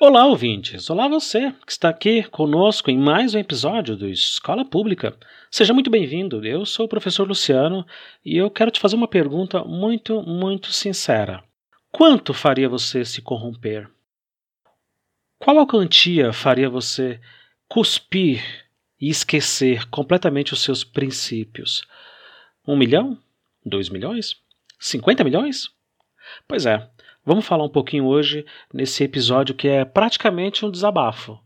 Olá, ouvintes! Olá, você que está aqui conosco em mais um episódio do Escola Pública. Seja muito bem-vindo. Eu sou o professor Luciano e eu quero te fazer uma pergunta muito, muito sincera. Quanto faria você se corromper? Qual a quantia faria você cuspir e esquecer completamente os seus princípios? Um milhão? Dois milhões? Cinquenta milhões? Pois é, Vamos falar um pouquinho hoje nesse episódio que é praticamente um desabafo,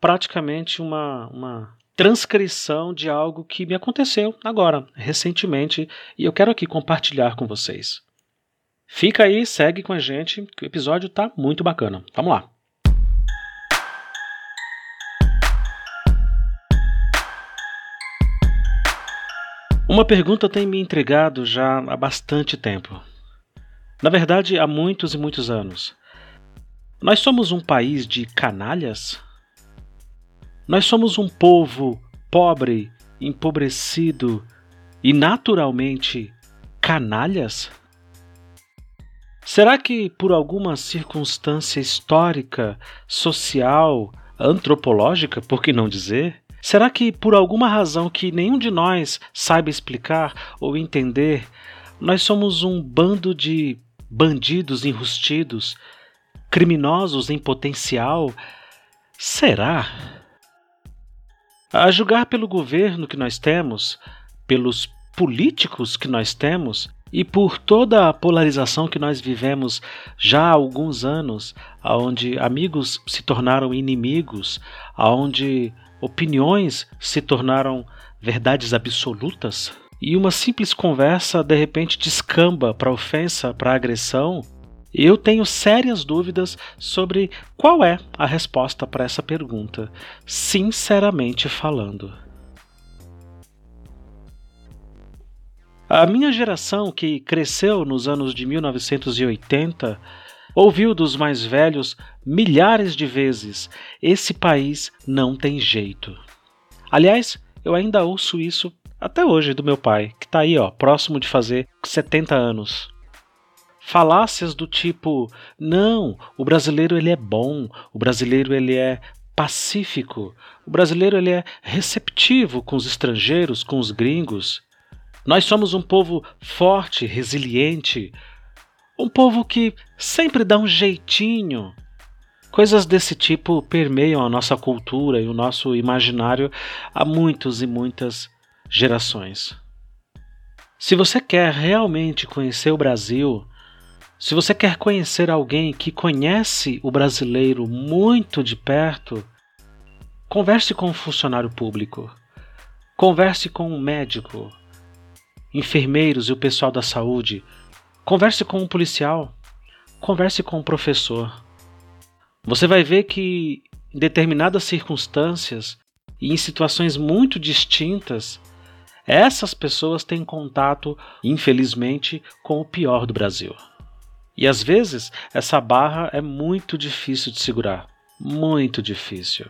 praticamente uma, uma transcrição de algo que me aconteceu agora, recentemente, e eu quero aqui compartilhar com vocês. Fica aí, segue com a gente, que o episódio tá muito bacana. Vamos lá. Uma pergunta tem me intrigado já há bastante tempo. Na verdade, há muitos e muitos anos. Nós somos um país de canalhas? Nós somos um povo pobre, empobrecido e naturalmente canalhas? Será que por alguma circunstância histórica, social, antropológica, por que não dizer? Será que por alguma razão que nenhum de nós saiba explicar ou entender, nós somos um bando de bandidos enrustidos, criminosos em potencial? Será? A julgar pelo governo que nós temos, pelos políticos que nós temos e por toda a polarização que nós vivemos já há alguns anos, onde amigos se tornaram inimigos, onde opiniões se tornaram verdades absolutas, e uma simples conversa de repente descamba para ofensa, para agressão, eu tenho sérias dúvidas sobre qual é a resposta para essa pergunta, sinceramente falando. A minha geração, que cresceu nos anos de 1980, ouviu dos mais velhos milhares de vezes: esse país não tem jeito. Aliás, eu ainda ouço isso até hoje do meu pai, que está aí, ó, próximo de fazer 70 anos. Falácias do tipo: "Não, o brasileiro ele é bom, o brasileiro ele é pacífico, o brasileiro ele é receptivo com os estrangeiros, com os gringos. Nós somos um povo forte, resiliente, um povo que sempre dá um jeitinho. Coisas desse tipo permeiam a nossa cultura e o nosso imaginário há muitos e muitas gerações. Se você quer realmente conhecer o Brasil, se você quer conhecer alguém que conhece o brasileiro muito de perto, converse com um funcionário público, converse com um médico, enfermeiros e o pessoal da saúde, converse com um policial, converse com um professor. Você vai ver que em determinadas circunstâncias e em situações muito distintas, essas pessoas têm contato, infelizmente, com o pior do Brasil. E às vezes essa barra é muito difícil de segurar. Muito difícil.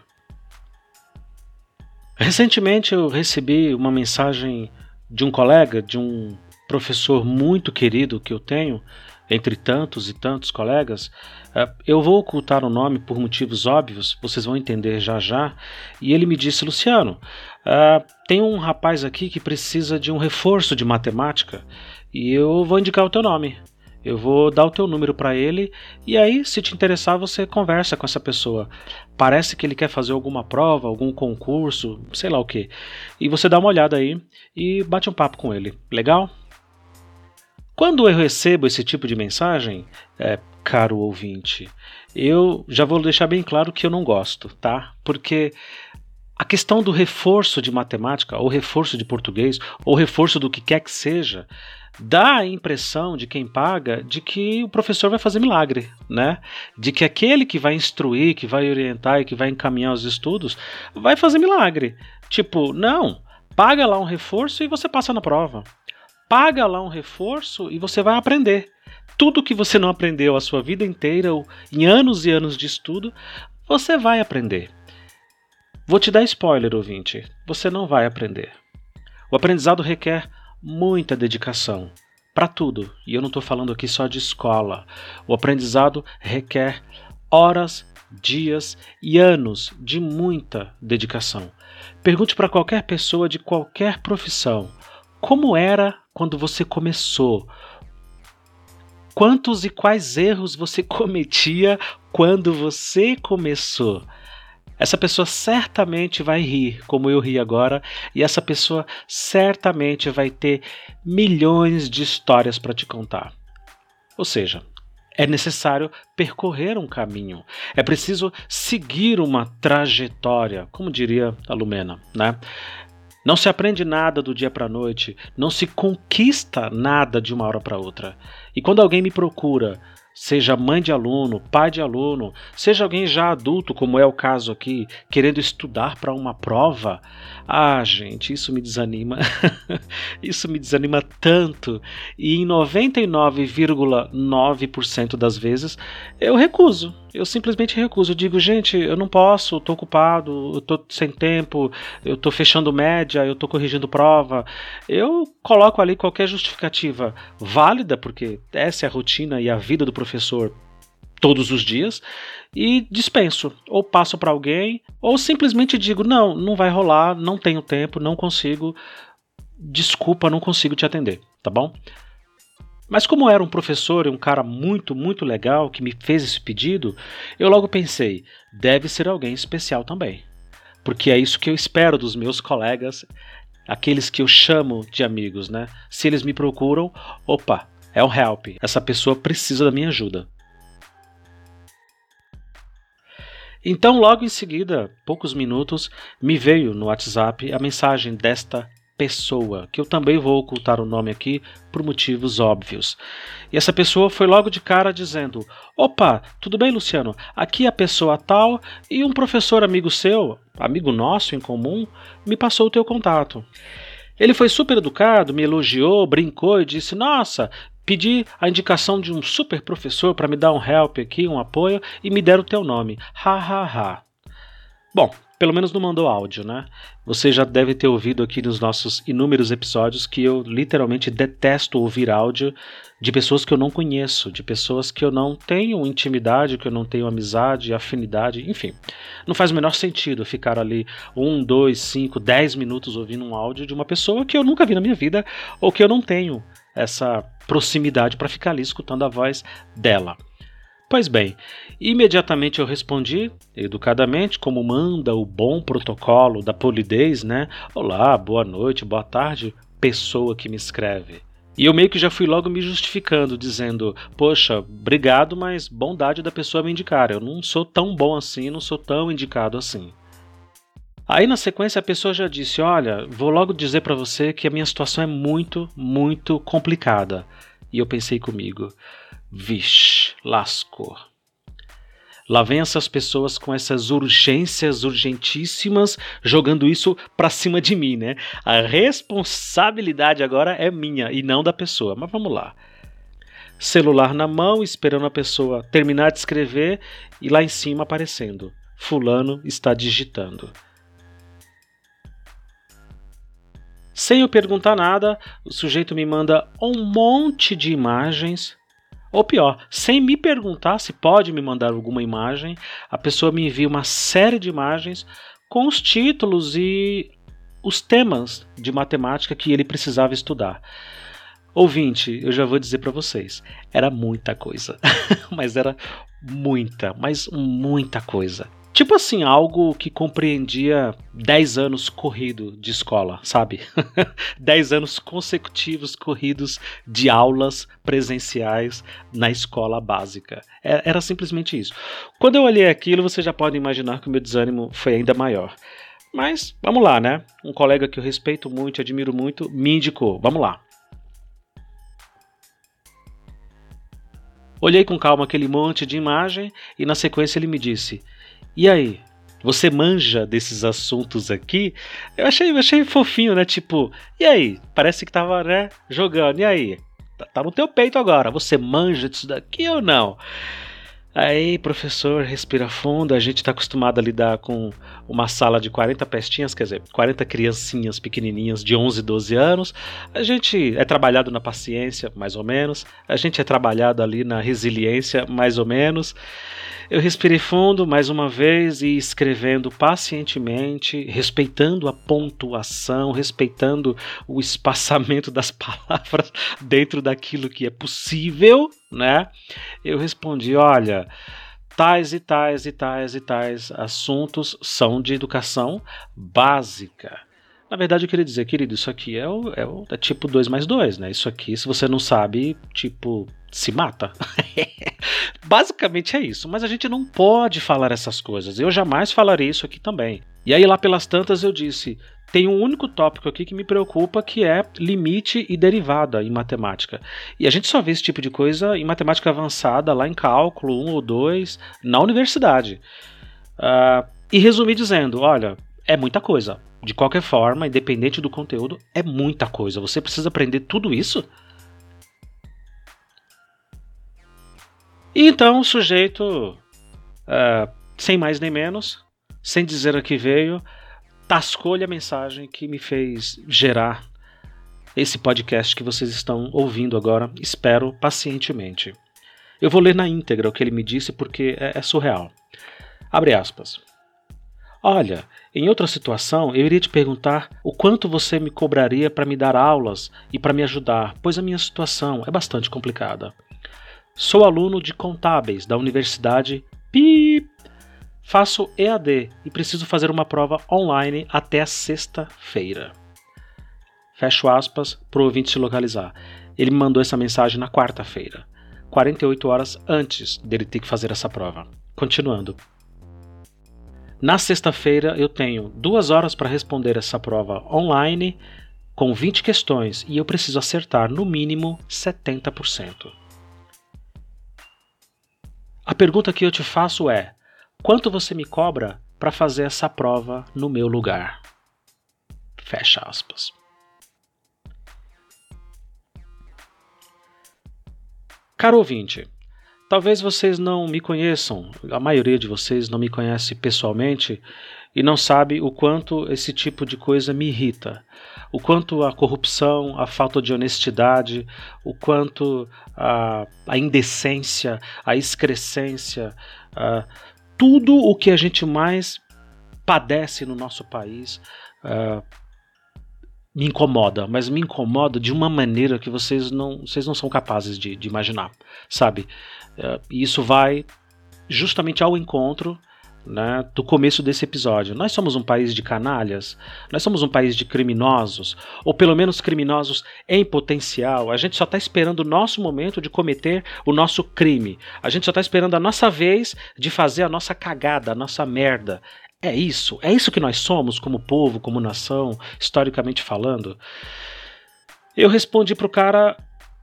Recentemente eu recebi uma mensagem de um colega, de um professor muito querido que eu tenho, entre tantos e tantos colegas. É, eu vou ocultar o nome por motivos óbvios, vocês vão entender já já. E ele me disse: Luciano, uh, tem um rapaz aqui que precisa de um reforço de matemática e eu vou indicar o teu nome. Eu vou dar o teu número para ele e aí, se te interessar, você conversa com essa pessoa. Parece que ele quer fazer alguma prova, algum concurso, sei lá o que. E você dá uma olhada aí e bate um papo com ele. Legal? Quando eu recebo esse tipo de mensagem, é, caro ouvinte, eu já vou deixar bem claro que eu não gosto, tá? Porque a questão do reforço de matemática, ou reforço de português, ou reforço do que quer que seja, dá a impressão de quem paga de que o professor vai fazer milagre, né? De que aquele que vai instruir, que vai orientar e que vai encaminhar os estudos, vai fazer milagre. Tipo, não, paga lá um reforço e você passa na prova paga lá um reforço e você vai aprender. Tudo que você não aprendeu a sua vida inteira, ou em anos e anos de estudo, você vai aprender. Vou te dar spoiler, ouvinte: você não vai aprender. O aprendizado requer muita dedicação para tudo, e eu não estou falando aqui só de escola. O aprendizado requer horas dias e anos de muita dedicação. Pergunte para qualquer pessoa de qualquer profissão como era quando você começou. Quantos e quais erros você cometia quando você começou? Essa pessoa certamente vai rir, como eu ri agora, e essa pessoa certamente vai ter milhões de histórias para te contar. Ou seja, é necessário percorrer um caminho, é preciso seguir uma trajetória, como diria a Lumena, né? Não se aprende nada do dia para noite, não se conquista nada de uma hora para outra. E quando alguém me procura seja mãe de aluno, pai de aluno, seja alguém já adulto, como é o caso aqui, querendo estudar para uma prova, ah, gente, isso me desanima. isso me desanima tanto. E em 99,9% das vezes eu recuso. Eu simplesmente recuso. Eu digo, gente, eu não posso, estou ocupado, eu estou sem tempo, eu estou fechando média, eu estou corrigindo prova. Eu coloco ali qualquer justificativa válida, porque essa é a rotina e a vida do professor todos os dias e dispenso ou passo para alguém ou simplesmente digo não, não vai rolar, não tenho tempo, não consigo, desculpa, não consigo te atender, tá bom? Mas como era um professor e um cara muito, muito legal que me fez esse pedido, eu logo pensei, deve ser alguém especial também. Porque é isso que eu espero dos meus colegas, aqueles que eu chamo de amigos, né? Se eles me procuram, opa, é um help. Essa pessoa precisa da minha ajuda. Então, logo em seguida, poucos minutos, me veio no WhatsApp a mensagem desta pessoa, que eu também vou ocultar o nome aqui por motivos óbvios. E essa pessoa foi logo de cara dizendo: Opa, tudo bem, Luciano? Aqui é a pessoa tal e um professor amigo seu, amigo nosso em comum, me passou o teu contato. Ele foi super educado, me elogiou, brincou e disse: Nossa, pedi a indicação de um super professor para me dar um help aqui, um apoio, e me deram o teu nome. Ha ha ha. Bom, pelo menos não mandou áudio, né? Você já deve ter ouvido aqui nos nossos inúmeros episódios que eu literalmente detesto ouvir áudio de pessoas que eu não conheço, de pessoas que eu não tenho intimidade, que eu não tenho amizade, afinidade, enfim. Não faz o menor sentido ficar ali um, dois, cinco, dez minutos ouvindo um áudio de uma pessoa que eu nunca vi na minha vida ou que eu não tenho essa proximidade para ficar ali escutando a voz dela. Pois bem, imediatamente eu respondi, educadamente, como manda o bom protocolo da polidez, né? Olá, boa noite, boa tarde, pessoa que me escreve. E eu meio que já fui logo me justificando, dizendo: Poxa, obrigado, mas bondade da pessoa me indicar. Eu não sou tão bom assim, não sou tão indicado assim. Aí na sequência a pessoa já disse: Olha, vou logo dizer para você que a minha situação é muito, muito complicada. E eu pensei comigo: Vixe, lascou. Lá vem essas pessoas com essas urgências urgentíssimas jogando isso pra cima de mim, né? A responsabilidade agora é minha e não da pessoa. Mas vamos lá. Celular na mão, esperando a pessoa terminar de escrever e lá em cima aparecendo: Fulano está digitando. Sem eu perguntar nada, o sujeito me manda um monte de imagens. Ou pior, sem me perguntar se pode me mandar alguma imagem, a pessoa me envia uma série de imagens com os títulos e os temas de matemática que ele precisava estudar. Ouvinte, eu já vou dizer para vocês, era muita coisa, mas era muita, mas muita coisa. Tipo assim, algo que compreendia 10 anos corrido de escola, sabe? 10 anos consecutivos corridos de aulas presenciais na escola básica. É, era simplesmente isso. Quando eu olhei aquilo, você já pode imaginar que o meu desânimo foi ainda maior. Mas vamos lá, né? Um colega que eu respeito muito, admiro muito, me indicou. Vamos lá. Olhei com calma aquele monte de imagem e na sequência ele me disse: e aí? Você manja desses assuntos aqui? Eu achei, achei fofinho, né? Tipo, e aí? Parece que tava, né, jogando. E aí? Tá, tá no teu peito agora. Você manja disso daqui ou não? Aí, professor, respira fundo. A gente está acostumado a lidar com uma sala de 40 pestinhas, quer dizer, 40 criancinhas pequenininhas de 11, 12 anos. A gente é trabalhado na paciência, mais ou menos. A gente é trabalhado ali na resiliência, mais ou menos. Eu respirei fundo mais uma vez e escrevendo pacientemente, respeitando a pontuação, respeitando o espaçamento das palavras dentro daquilo que é possível, né? Eu respondi: olha, tais e tais e tais e tais assuntos são de educação básica. Na verdade, eu queria dizer, querido, isso aqui é, o, é, o, é tipo 2 mais 2, né? Isso aqui, se você não sabe, tipo, se mata. Basicamente é isso, mas a gente não pode falar essas coisas. Eu jamais falarei isso aqui também. E aí, lá pelas tantas, eu disse: tem um único tópico aqui que me preocupa, que é limite e derivada em matemática. E a gente só vê esse tipo de coisa em matemática avançada, lá em cálculo 1 ou 2, na universidade. Uh, e resumi dizendo: olha, é muita coisa. De qualquer forma, independente do conteúdo, é muita coisa. Você precisa aprender tudo isso? E então o sujeito, uh, sem mais nem menos, sem dizer a que veio, tascou-lhe a mensagem que me fez gerar esse podcast que vocês estão ouvindo agora. Espero pacientemente. Eu vou ler na íntegra o que ele me disse porque é, é surreal. Abre aspas. Olha, em outra situação eu iria te perguntar o quanto você me cobraria para me dar aulas e para me ajudar, pois a minha situação é bastante complicada. Sou aluno de contábeis da Universidade Pip. Faço EAD e preciso fazer uma prova online até a sexta-feira. Fecho aspas para o ouvinte se localizar. Ele me mandou essa mensagem na quarta-feira, 48 horas antes dele ter que fazer essa prova. Continuando. Na sexta-feira eu tenho duas horas para responder essa prova online com 20 questões e eu preciso acertar no mínimo 70%. A pergunta que eu te faço é: quanto você me cobra para fazer essa prova no meu lugar? Fecha aspas. Caro ouvinte, Talvez vocês não me conheçam, a maioria de vocês não me conhece pessoalmente e não sabe o quanto esse tipo de coisa me irrita. O quanto a corrupção, a falta de honestidade, o quanto a, a indecência, a excrescência, a, tudo o que a gente mais padece no nosso país me incomoda, mas me incomoda de uma maneira que vocês não, vocês não são capazes de, de imaginar, sabe? É, e isso vai justamente ao encontro né, do começo desse episódio. Nós somos um país de canalhas, nós somos um país de criminosos, ou pelo menos criminosos em potencial. A gente só está esperando o nosso momento de cometer o nosso crime. A gente só está esperando a nossa vez de fazer a nossa cagada, a nossa merda. É isso? É isso que nós somos como povo, como nação, historicamente falando? Eu respondi pro cara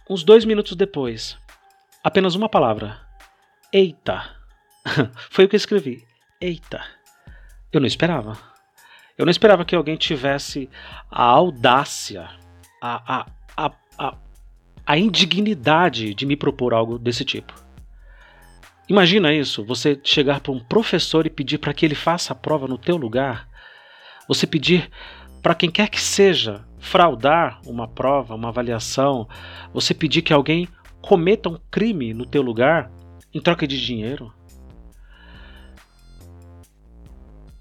uns dois minutos depois. Apenas uma palavra. Eita. Foi o que eu escrevi. Eita. Eu não esperava. Eu não esperava que alguém tivesse a audácia, a, a, a, a, indignidade de me propor algo desse tipo. Imagina isso, você chegar para um professor e pedir para que ele faça a prova no teu lugar. Você pedir para quem quer que seja fraudar uma prova, uma avaliação. Você pedir que alguém cometa um crime no teu lugar em troca de dinheiro.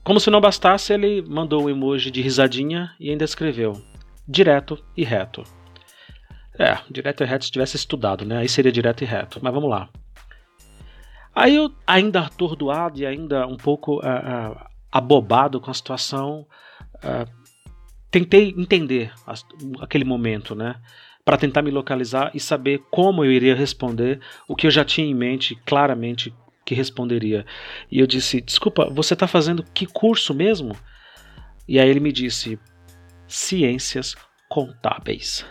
Como se não bastasse, ele mandou o um emoji de risadinha e ainda escreveu: direto e reto. É, direto e reto se tivesse estudado, né? Aí seria direto e reto. Mas vamos lá. Aí eu, ainda atordoado e ainda um pouco uh, uh, abobado com a situação, uh, tentei entender aquele momento, né? Para tentar me localizar e saber como eu iria responder o que eu já tinha em mente claramente que responderia. E eu disse: Desculpa, você está fazendo que curso mesmo? E aí ele me disse: Ciências Contábeis.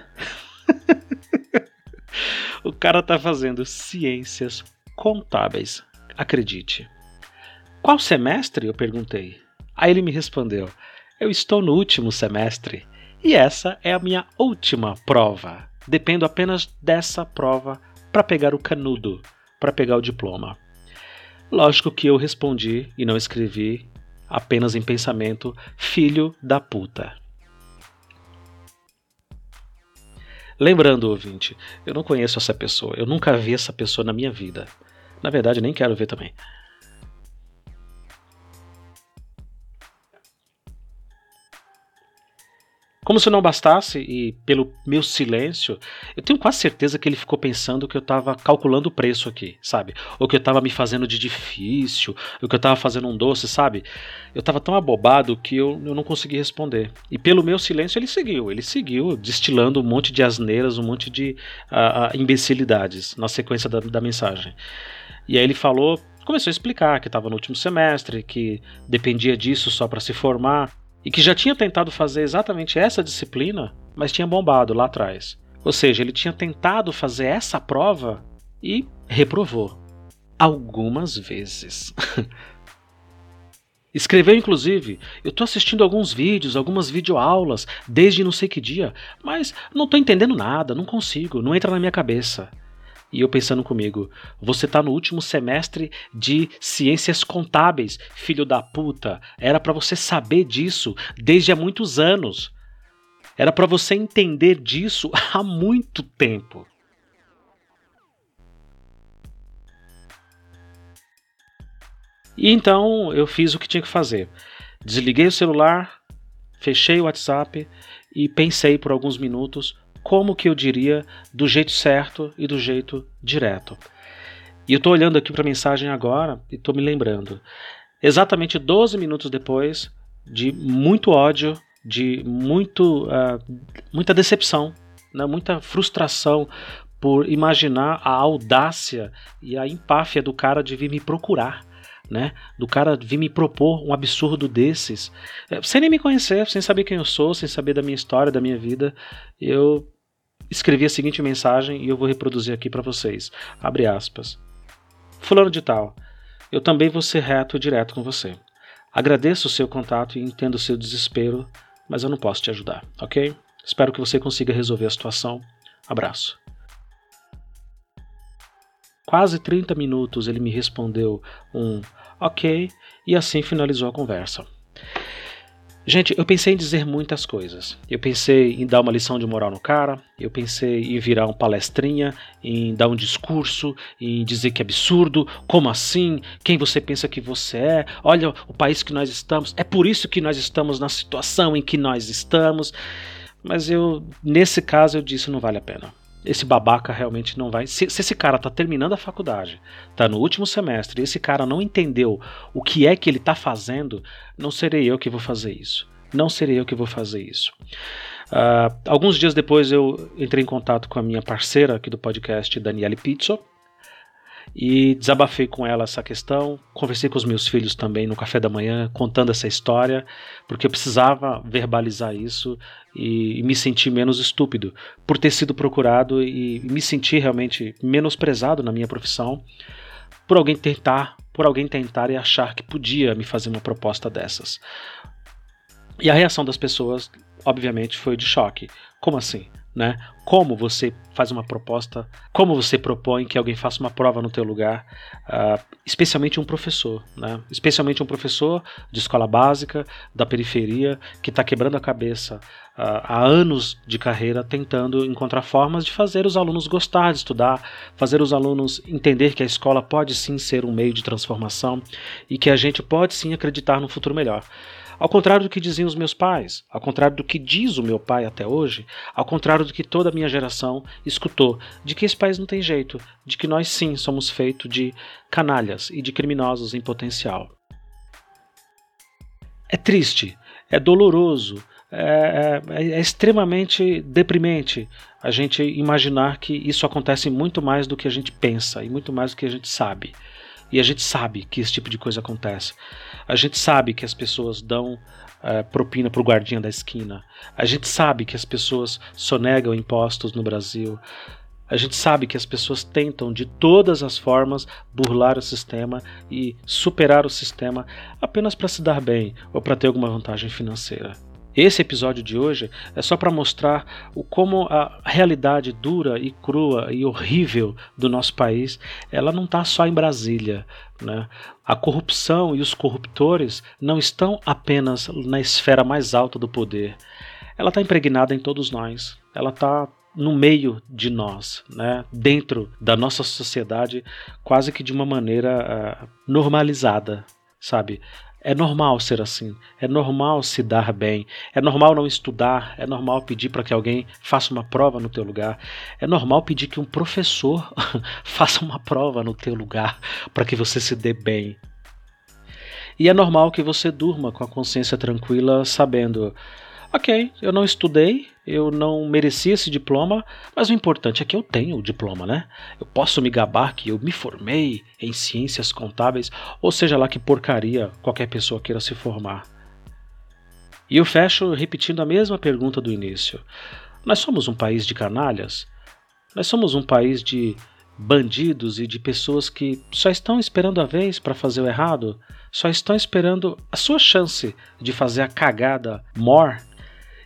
o cara está fazendo ciências contábeis, acredite. Qual semestre? Eu perguntei. Aí ele me respondeu: Eu estou no último semestre e essa é a minha última prova. Dependo apenas dessa prova para pegar o canudo, para pegar o diploma. Lógico que eu respondi e não escrevi, apenas em pensamento, filho da puta. Lembrando, ouvinte, eu não conheço essa pessoa, eu nunca vi essa pessoa na minha vida. Na verdade, nem quero ver também. Como se não bastasse, e pelo meu silêncio, eu tenho quase certeza que ele ficou pensando que eu estava calculando o preço aqui, sabe? Ou que eu estava me fazendo de difícil, ou que eu estava fazendo um doce, sabe? Eu estava tão abobado que eu, eu não consegui responder. E pelo meu silêncio ele seguiu, ele seguiu destilando um monte de asneiras, um monte de uh, imbecilidades na sequência da, da mensagem. E aí ele falou, começou a explicar que estava no último semestre, que dependia disso só para se formar e que já tinha tentado fazer exatamente essa disciplina, mas tinha bombado lá atrás. Ou seja, ele tinha tentado fazer essa prova e reprovou. Algumas vezes. Escreveu inclusive: Eu estou assistindo alguns vídeos, algumas videoaulas, desde não sei que dia, mas não estou entendendo nada, não consigo, não entra na minha cabeça. E eu pensando comigo, você tá no último semestre de ciências contábeis, filho da puta. Era para você saber disso desde há muitos anos. Era para você entender disso há muito tempo. E então eu fiz o que tinha que fazer. Desliguei o celular, fechei o WhatsApp e pensei por alguns minutos como que eu diria do jeito certo e do jeito direto. E eu estou olhando aqui para a mensagem agora e estou me lembrando. Exatamente 12 minutos depois de muito ódio, de muito, uh, muita decepção, né, muita frustração por imaginar a audácia e a empáfia do cara de vir me procurar. Né, do cara vir me propor um absurdo desses, é, sem nem me conhecer, sem saber quem eu sou, sem saber da minha história, da minha vida, eu escrevi a seguinte mensagem e eu vou reproduzir aqui para vocês. Abre aspas. Fulano de tal, eu também vou ser reto e direto com você. Agradeço o seu contato e entendo o seu desespero, mas eu não posso te ajudar, ok? Espero que você consiga resolver a situação. Abraço. Quase 30 minutos ele me respondeu um ok e assim finalizou a conversa. Gente, eu pensei em dizer muitas coisas. Eu pensei em dar uma lição de moral no cara, eu pensei em virar um palestrinha, em dar um discurso, em dizer que é absurdo, como assim? Quem você pensa que você é? Olha o país que nós estamos, é por isso que nós estamos na situação em que nós estamos. Mas eu, nesse caso, eu disse não vale a pena esse babaca realmente não vai. Se, se, esse cara tá terminando a faculdade, tá no último semestre, e esse cara não entendeu o que é que ele tá fazendo, não serei eu que vou fazer isso. Não serei eu que vou fazer isso. Uh, alguns dias depois eu entrei em contato com a minha parceira aqui do podcast, Daniele Pizzo, e desabafei com ela essa questão. Conversei com os meus filhos também no café da manhã, contando essa história, porque eu precisava verbalizar isso e, e me sentir menos estúpido por ter sido procurado e, e me sentir realmente menosprezado na minha profissão por alguém tentar, por alguém tentar e achar que podia me fazer uma proposta dessas. E a reação das pessoas, obviamente, foi de choque. Como assim? Né? Como você faz uma proposta, como você propõe que alguém faça uma prova no teu lugar, uh, especialmente um professor, né? Especialmente um professor de escola básica, da periferia, que está quebrando a cabeça uh, há anos de carreira tentando encontrar formas de fazer os alunos gostar de estudar, fazer os alunos entender que a escola pode sim ser um meio de transformação e que a gente pode sim acreditar no futuro melhor. Ao contrário do que diziam os meus pais, ao contrário do que diz o meu pai até hoje, ao contrário do que toda a minha geração escutou, de que esse país não tem jeito, de que nós sim somos feitos de canalhas e de criminosos em potencial. É triste, é doloroso, é, é, é, extremamente deprimente a gente imaginar que isso acontece muito mais do que a gente pensa e muito mais do que a gente sabe. E a gente sabe que esse tipo de coisa acontece. A gente sabe que as pessoas dão uh, propina para o guardinha da esquina. A gente sabe que as pessoas sonegam impostos no Brasil. A gente sabe que as pessoas tentam de todas as formas burlar o sistema e superar o sistema apenas para se dar bem ou para ter alguma vantagem financeira. Esse episódio de hoje é só para mostrar o como a realidade dura e crua e horrível do nosso país, ela não está só em Brasília, né? A corrupção e os corruptores não estão apenas na esfera mais alta do poder. Ela está impregnada em todos nós. Ela está no meio de nós, né? dentro da nossa sociedade, quase que de uma maneira uh, normalizada, sabe? É normal ser assim, é normal se dar bem, é normal não estudar, é normal pedir para que alguém faça uma prova no teu lugar, é normal pedir que um professor faça uma prova no teu lugar para que você se dê bem. E é normal que você durma com a consciência tranquila, sabendo Ok, eu não estudei, eu não mereci esse diploma, mas o importante é que eu tenho o diploma, né? Eu posso me gabar que eu me formei em ciências contábeis, ou seja lá que porcaria qualquer pessoa queira se formar. E eu fecho repetindo a mesma pergunta do início. Nós somos um país de canalhas? Nós somos um país de bandidos e de pessoas que só estão esperando a vez para fazer o errado? Só estão esperando a sua chance de fazer a cagada more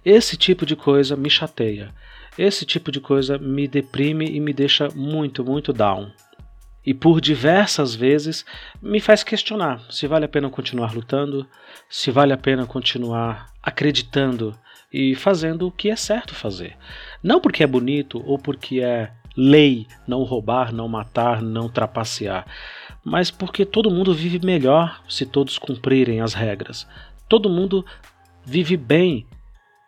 esse tipo de coisa me chateia. Esse tipo de coisa me deprime e me deixa muito, muito down. E por diversas vezes me faz questionar se vale a pena continuar lutando, se vale a pena continuar acreditando e fazendo o que é certo fazer. Não porque é bonito ou porque é lei não roubar, não matar, não trapacear, mas porque todo mundo vive melhor se todos cumprirem as regras. Todo mundo vive bem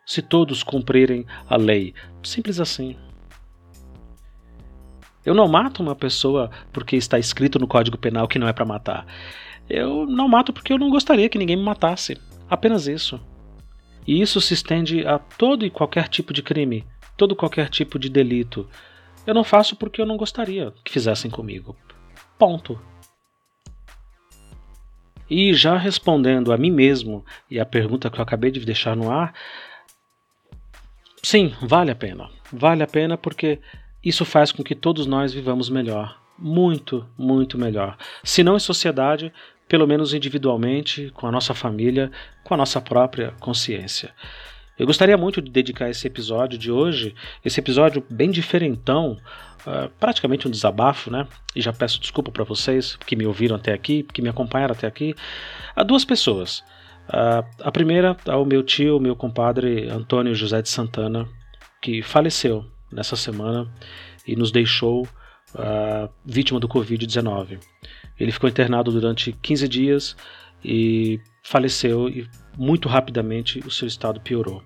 se todos cumprirem a lei. Simples assim. Eu não mato uma pessoa porque está escrito no Código Penal que não é para matar. Eu não mato porque eu não gostaria que ninguém me matasse. Apenas isso. E isso se estende a todo e qualquer tipo de crime, todo qualquer tipo de delito. Eu não faço porque eu não gostaria que fizessem comigo. Ponto. E já respondendo a mim mesmo e a pergunta que eu acabei de deixar no ar, Sim, vale a pena. Vale a pena porque isso faz com que todos nós vivamos melhor. Muito, muito melhor. Se não em sociedade, pelo menos individualmente, com a nossa família, com a nossa própria consciência. Eu gostaria muito de dedicar esse episódio de hoje, esse episódio bem diferentão, uh, praticamente um desabafo, né? E já peço desculpa para vocês que me ouviram até aqui, que me acompanharam até aqui, a duas pessoas. Uh, a primeira ao meu tio, meu compadre Antônio José de Santana, que faleceu nessa semana e nos deixou uh, vítima do Covid-19. Ele ficou internado durante 15 dias e faleceu e muito rapidamente o seu estado piorou.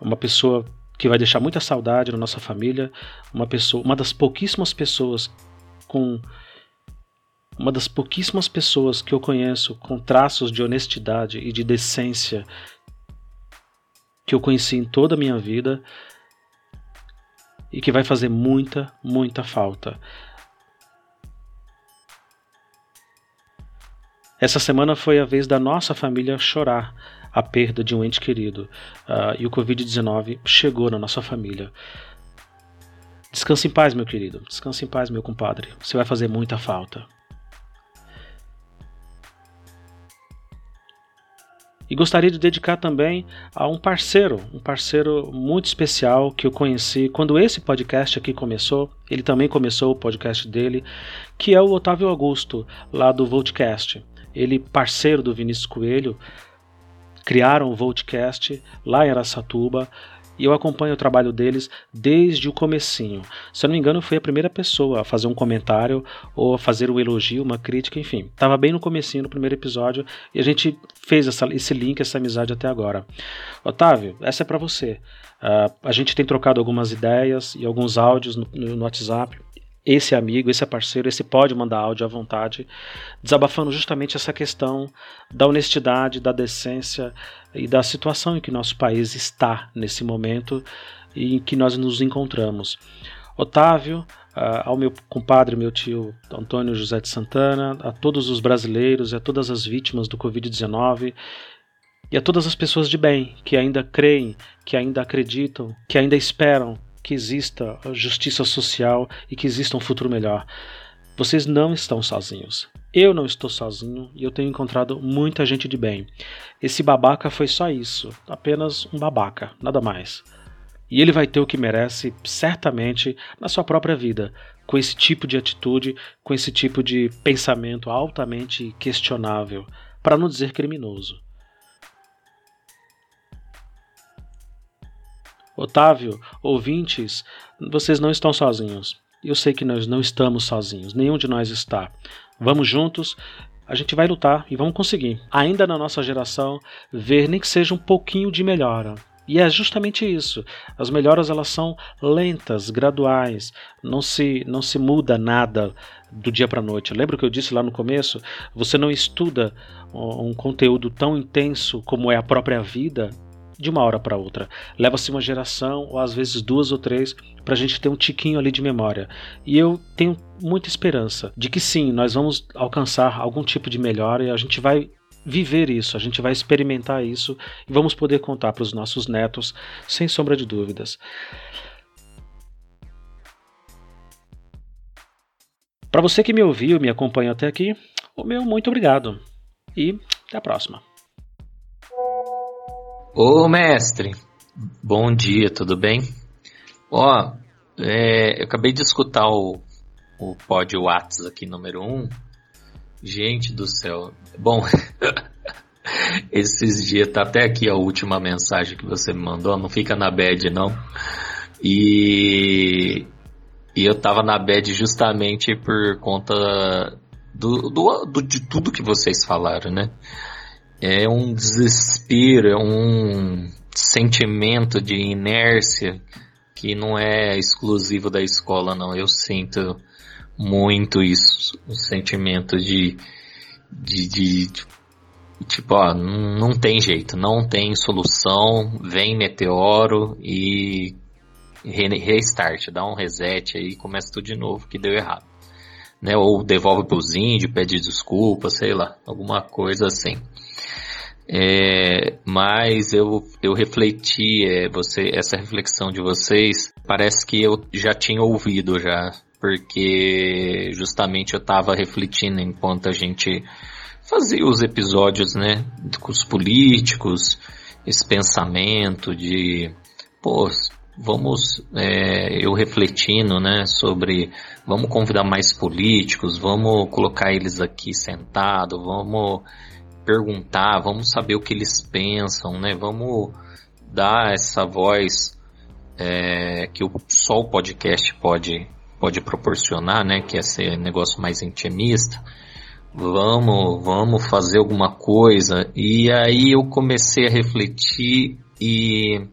Uma pessoa que vai deixar muita saudade na nossa família, uma pessoa, uma das pouquíssimas pessoas com uma das pouquíssimas pessoas que eu conheço com traços de honestidade e de decência que eu conheci em toda a minha vida e que vai fazer muita, muita falta. Essa semana foi a vez da nossa família chorar a perda de um ente querido uh, e o Covid-19 chegou na nossa família. Descanse em paz, meu querido. Descanse em paz, meu compadre. Você vai fazer muita falta. E gostaria de dedicar também a um parceiro, um parceiro muito especial que eu conheci quando esse podcast aqui começou. Ele também começou o podcast dele, que é o Otávio Augusto, lá do Voltcast. Ele, parceiro do Vinícius Coelho, criaram o Voltcast lá em Aracatuba e eu acompanho o trabalho deles desde o comecinho. Se eu não me engano, fui a primeira pessoa a fazer um comentário ou a fazer um elogio, uma crítica, enfim. Estava bem no comecinho, no primeiro episódio, e a gente fez essa, esse link, essa amizade até agora. Otávio, essa é para você. Uh, a gente tem trocado algumas ideias e alguns áudios no, no WhatsApp esse amigo, esse parceiro, esse pode mandar áudio à vontade, desabafando justamente essa questão da honestidade, da decência e da situação em que nosso país está nesse momento e em que nós nos encontramos. Otávio, uh, ao meu compadre, meu tio Antônio José de Santana, a todos os brasileiros e a todas as vítimas do Covid-19 e a todas as pessoas de bem que ainda creem, que ainda acreditam, que ainda esperam que exista justiça social e que exista um futuro melhor. Vocês não estão sozinhos. Eu não estou sozinho e eu tenho encontrado muita gente de bem. Esse babaca foi só isso, apenas um babaca, nada mais. E ele vai ter o que merece, certamente, na sua própria vida, com esse tipo de atitude, com esse tipo de pensamento altamente questionável, para não dizer criminoso. Otávio, ouvintes, vocês não estão sozinhos. Eu sei que nós não estamos sozinhos, nenhum de nós está. Vamos juntos a gente vai lutar e vamos conseguir. Ainda na nossa geração, ver nem que seja um pouquinho de melhora. E é justamente isso. As melhoras elas são lentas, graduais, não se não se muda nada do dia para a noite. Lembra que eu disse lá no começo? Você não estuda um conteúdo tão intenso como é a própria vida de uma hora para outra. Leva-se uma geração, ou às vezes duas ou três, para a gente ter um tiquinho ali de memória. E eu tenho muita esperança de que sim, nós vamos alcançar algum tipo de melhora e a gente vai viver isso, a gente vai experimentar isso e vamos poder contar para os nossos netos, sem sombra de dúvidas. Para você que me ouviu, me acompanhou até aqui, o meu muito obrigado e até a próxima. Ô mestre, bom dia, tudo bem? Ó, é, eu acabei de escutar o, o pod Whats aqui número 1. Um. Gente do céu. Bom, esses dias tá até aqui a última mensagem que você me mandou, não fica na bad não. E, e eu tava na bad justamente por conta do, do, do, de tudo que vocês falaram, né? É um desespero, é um sentimento de inércia que não é exclusivo da escola, não. Eu sinto muito isso, o sentimento de, de, de tipo, ó, não tem jeito, não tem solução, vem meteoro e restart, dá um reset aí, começa tudo de novo que deu errado. Né? Ou devolve para os índios, pede desculpa, sei lá, alguma coisa assim. É, mas eu, eu refleti, é, você, essa reflexão de vocês, parece que eu já tinha ouvido já, porque justamente eu estava refletindo enquanto a gente fazia os episódios, né, com os políticos, esse pensamento de, pô, vamos, é, eu refletindo, né, sobre, vamos convidar mais políticos, vamos colocar eles aqui sentados, vamos perguntar, vamos saber o que eles pensam, né? Vamos dar essa voz é, que só o podcast pode, pode proporcionar, né? Que é esse negócio mais intimista. Vamos, vamos fazer alguma coisa. E aí eu comecei a refletir e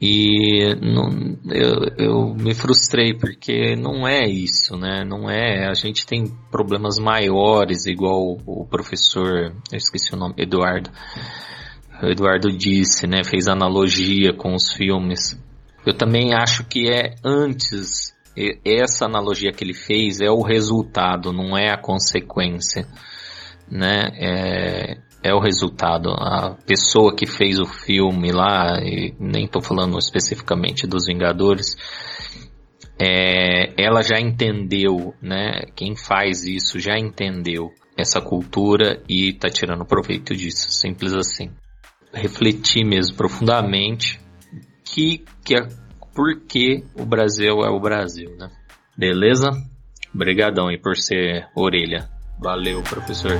e não, eu, eu me frustrei porque não é isso, né? Não é. A gente tem problemas maiores, igual o professor, eu esqueci o nome, Eduardo. O Eduardo disse, né? Fez analogia com os filmes. Eu também acho que é antes. Essa analogia que ele fez é o resultado, não é a consequência, né? É, é o resultado. A pessoa que fez o filme lá, e nem estou falando especificamente dos Vingadores, é, ela já entendeu, né? Quem faz isso já entendeu essa cultura e está tirando proveito disso, simples assim. Refletir mesmo profundamente que, que é, por que o Brasil é o Brasil, né? Beleza? Obrigadão aí por ser orelha. Valeu, professor.